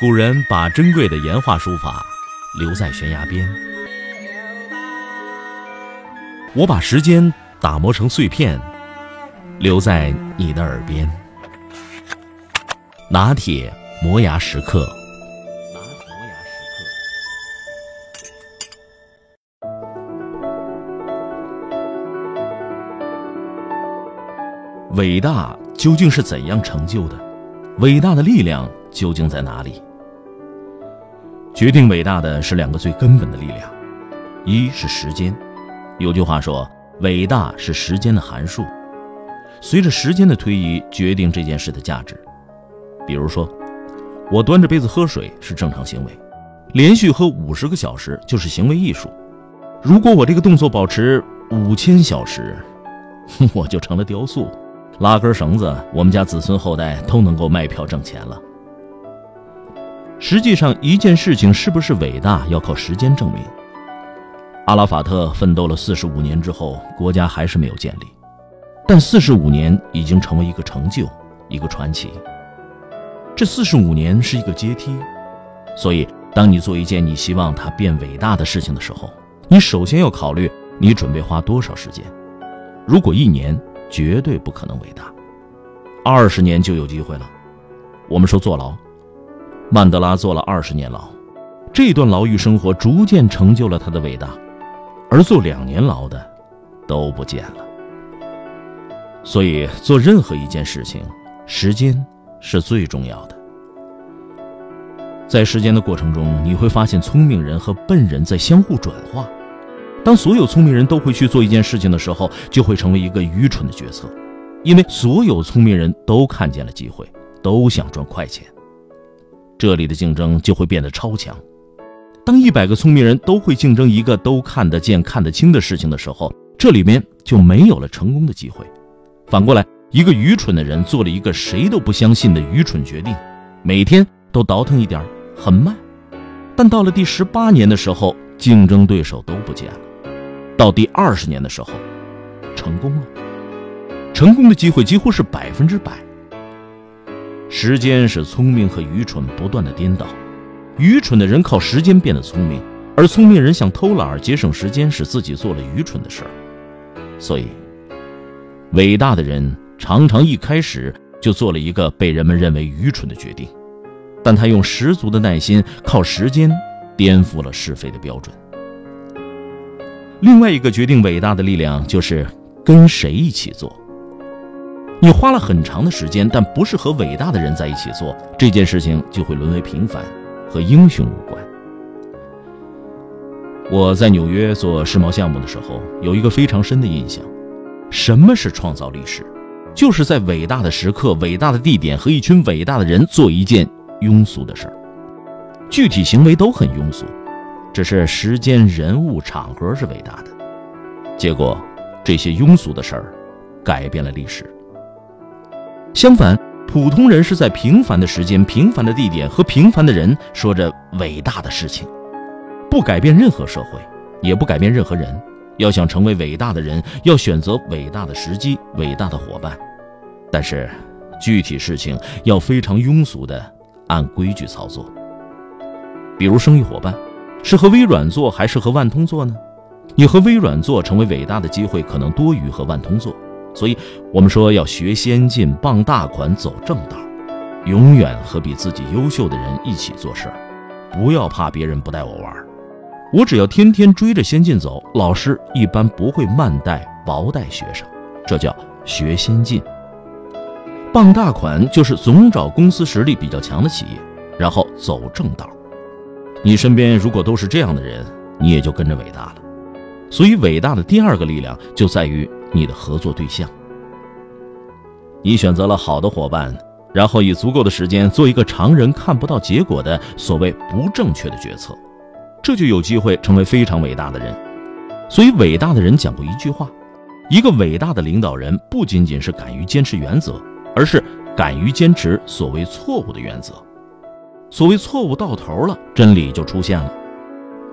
古人把珍贵的岩画书法留在悬崖边，我把时间打磨成碎片，留在你的耳边。拿铁磨牙时刻。伟大究竟是怎样成就的？伟大的力量究竟在哪里？决定伟大的是两个最根本的力量，一是时间。有句话说，伟大是时间的函数，随着时间的推移，决定这件事的价值。比如说，我端着杯子喝水是正常行为，连续喝五十个小时就是行为艺术。如果我这个动作保持五千小时，我就成了雕塑。拉根绳子，我们家子孙后代都能够卖票挣钱了。实际上，一件事情是不是伟大，要靠时间证明。阿拉法特奋斗了四十五年之后，国家还是没有建立，但四十五年已经成为一个成就，一个传奇。这四十五年是一个阶梯，所以，当你做一件你希望它变伟大的事情的时候，你首先要考虑你准备花多少时间。如果一年，绝对不可能伟大，二十年就有机会了。我们说坐牢，曼德拉坐了二十年牢，这段牢狱生活逐渐成就了他的伟大，而坐两年牢的都不见了。所以做任何一件事情，时间是最重要的。在时间的过程中，你会发现聪明人和笨人在相互转化。当所有聪明人都会去做一件事情的时候，就会成为一个愚蠢的决策，因为所有聪明人都看见了机会，都想赚快钱。这里的竞争就会变得超强。当一百个聪明人都会竞争一个都看得见、看得清的事情的时候，这里面就没有了成功的机会。反过来，一个愚蠢的人做了一个谁都不相信的愚蠢决定，每天都倒腾一点，很慢，但到了第十八年的时候，竞争对手都不见了。到第二十年的时候，成功了。成功的机会几乎是百分之百。时间是聪明和愚蠢不断的颠倒，愚蠢的人靠时间变得聪明，而聪明人想偷懒节省时间，使自己做了愚蠢的事儿。所以，伟大的人常常一开始就做了一个被人们认为愚蠢的决定，但他用十足的耐心，靠时间颠覆了是非的标准。另外一个决定伟大的力量就是跟谁一起做。你花了很长的时间，但不是和伟大的人在一起做这件事情，就会沦为平凡，和英雄无关。我在纽约做世贸项目的时候，有一个非常深的印象：什么是创造历史？就是在伟大的时刻、伟大的地点和一群伟大的人做一件庸俗的事儿，具体行为都很庸俗。只是时间、人物、场合是伟大的，结果这些庸俗的事儿改变了历史。相反，普通人是在平凡的时间、平凡的地点和平凡的人说着伟大的事情，不改变任何社会，也不改变任何人。要想成为伟大的人，要选择伟大的时机、伟大的伙伴。但是，具体事情要非常庸俗的按规矩操作，比如生意伙伴。是和微软做还是和万通做呢？你和微软做成为伟大的机会可能多于和万通做，所以我们说要学先进、傍大款、走正道，永远和比自己优秀的人一起做事儿，不要怕别人不带我玩儿，我只要天天追着先进走，老师一般不会慢带、薄带学生，这叫学先进。傍大款就是总找公司实力比较强的企业，然后走正道。你身边如果都是这样的人，你也就跟着伟大了。所以，伟大的第二个力量就在于你的合作对象。你选择了好的伙伴，然后以足够的时间做一个常人看不到结果的所谓不正确的决策，这就有机会成为非常伟大的人。所以，伟大的人讲过一句话：一个伟大的领导人不仅仅是敢于坚持原则，而是敢于坚持所谓错误的原则。所谓错误到头了，真理就出现了。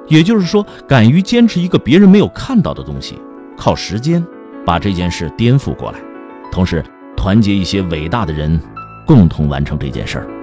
也就是说，敢于坚持一个别人没有看到的东西，靠时间把这件事颠覆过来，同时团结一些伟大的人，共同完成这件事儿。